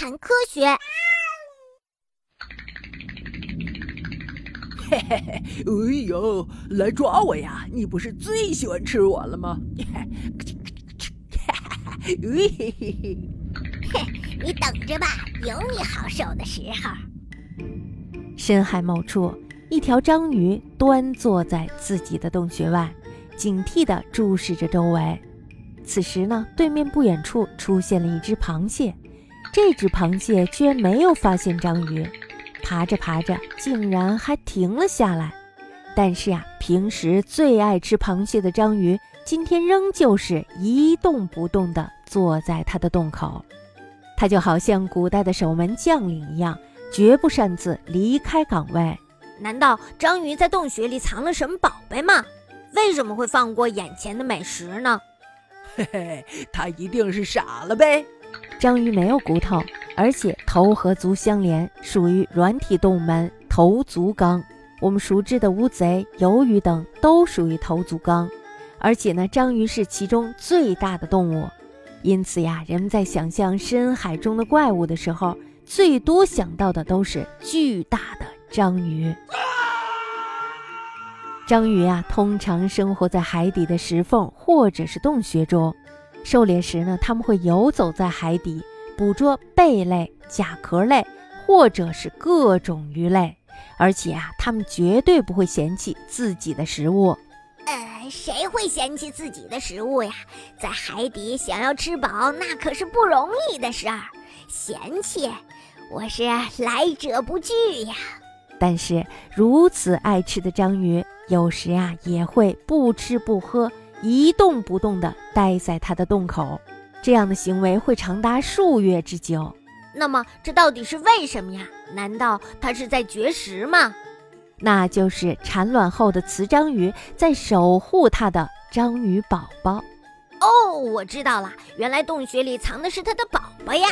谈科学。嘿嘿嘿，哎呦，来抓我呀！你不是最喜欢吃我了吗？嘿嘿嘿，你等着吧，有你好受的时候。深海某处，一条章鱼端坐在自己的洞穴外，警惕地注视着周围。此时呢，对面不远处出现了一只螃蟹，这只螃蟹居然没有发现章鱼，爬着爬着，竟然还停了下来。但是呀，平时最爱吃螃蟹的章鱼，今天仍旧是一动不动地坐在它的洞口。它就好像古代的守门将领一样，绝不擅自离开岗位。难道章鱼在洞穴里藏了什么宝贝吗？为什么会放过眼前的美食呢？嘿嘿，它一定是傻了呗。章鱼没有骨头，而且头和足相连，属于软体动物门头足纲。我们熟知的乌贼、鱿鱼等都属于头足纲，而且呢，章鱼是其中最大的动物。因此呀，人们在想象深海中的怪物的时候，最多想到的都是巨大的章鱼。章鱼啊，通常生活在海底的石缝或者是洞穴中。狩猎时呢，它们会游走在海底，捕捉贝类、甲壳类或者是各种鱼类。而且啊，它们绝对不会嫌弃自己的食物。呃，谁会嫌弃自己的食物呀？在海底想要吃饱，那可是不容易的事儿。嫌弃，我是来者不拒呀。但是如此爱吃的章鱼。有时啊，也会不吃不喝，一动不动地待在它的洞口，这样的行为会长达数月之久。那么，这到底是为什么呀？难道它是在绝食吗？那就是产卵后的雌章鱼在守护它的章鱼宝宝。哦，我知道了，原来洞穴里藏的是它的宝宝呀。